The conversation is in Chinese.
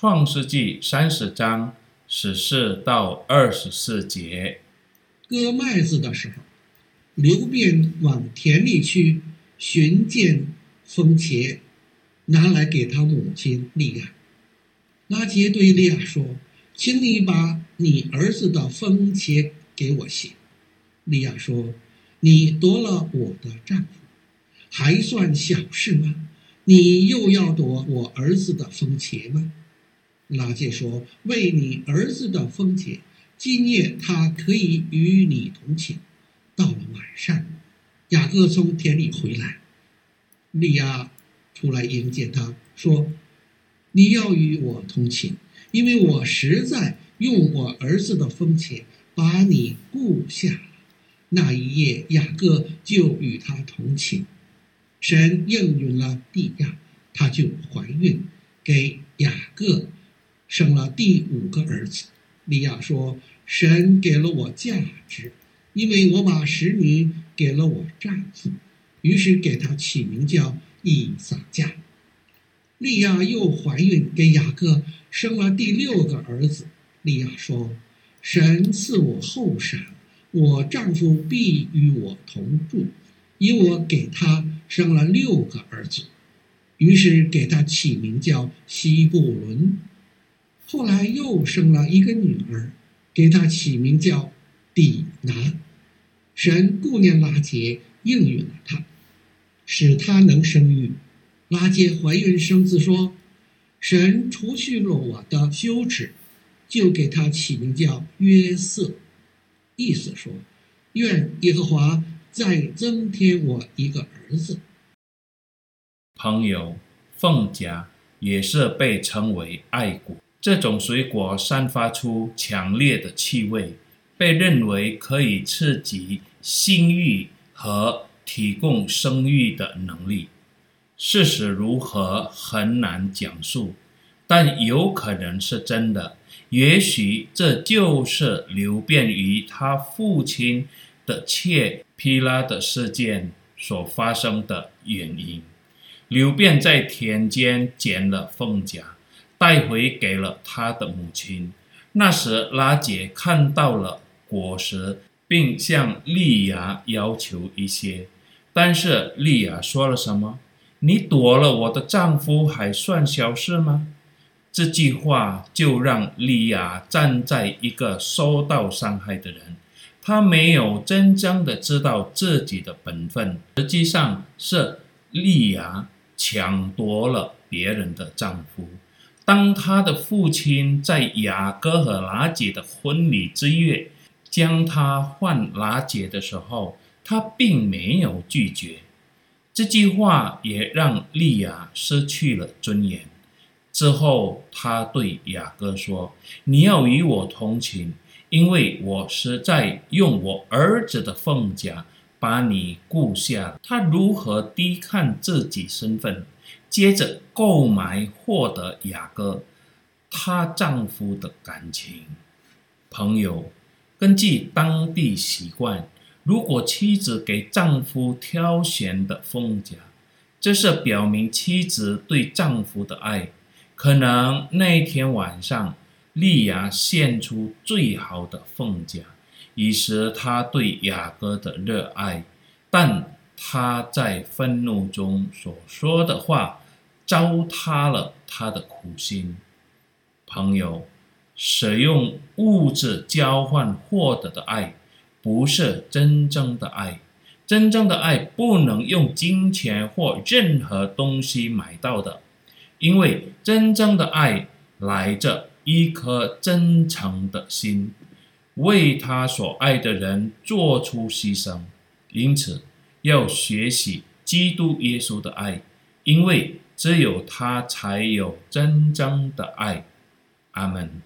创世纪三十章十四到二十四节。割麦子的时候，流便往田里去寻见风茄，拿来给他母亲利亚。拉杰对利亚说：“请你把你儿子的风茄给我行。”利亚说：“你夺了我的丈夫，还算小事吗？你又要夺我儿子的风茄吗？”拉结说：“为你儿子的风茄。”今夜他可以与你同寝。到了晚上，雅各从田里回来，利亚出来迎接他，说：“你要与我同寝，因为我实在用我儿子的风茄把你雇下了。”那一夜，雅各就与他同寝。神应允了利亚，他就怀孕，给雅各生了第五个儿子。利亚说：“神给了我价值，因为我把使女给了我丈夫，于是给他起名叫以撒迦。”利亚又怀孕，给雅各生了第六个儿子。利亚说：“神赐我后生，我丈夫必与我同住，因我给他生了六个儿子，于是给他起名叫西布伦。”后来又生了一个女儿，给她起名叫底拿。神顾念拉结，应允了她，使她能生育。拉结怀孕生子，说：“神除去了我的羞耻，就给她起名叫约瑟。”意思说，愿耶和华再增添我一个儿子。朋友，凤甲也是被称为爱国。这种水果散发出强烈的气味，被认为可以刺激性欲和提供生育的能力。事实如何很难讲述，但有可能是真的。也许这就是流便与他父亲的妾皮拉的事件所发生的原因。流便在田间捡了凤甲。带回给了他的母亲。那时，拉杰看到了果实，并向莉亚要求一些。但是莉亚说了什么？“你躲了我的丈夫，还算小事吗？”这句话就让莉亚站在一个受到伤害的人，她没有真正的知道自己的本分，实际上是莉亚抢夺了别人的丈夫。当他的父亲在雅各和拉姐的婚礼之月将他换拉姐的时候，他并没有拒绝。这句话也让利亚失去了尊严。之后，他对雅各说：“你要与我同寝，因为我实在用我儿子的凤甲把你顾下。”他如何低看自己身份？接着购买获得雅各，她丈夫的感情。朋友，根据当地习惯，如果妻子给丈夫挑选的凤甲，这是表明妻子对丈夫的爱。可能那天晚上，利亚献出最好的凤甲，以示她对雅各的热爱。但他在愤怒中所说的话，糟蹋了他的苦心。朋友，使用物质交换获得的爱，不是真正的爱。真正的爱不能用金钱或任何东西买到的，因为真正的爱来着一颗真诚的心，为他所爱的人做出牺牲。因此，要学习基督耶稣的爱，因为。只有他才有真正的爱，阿门。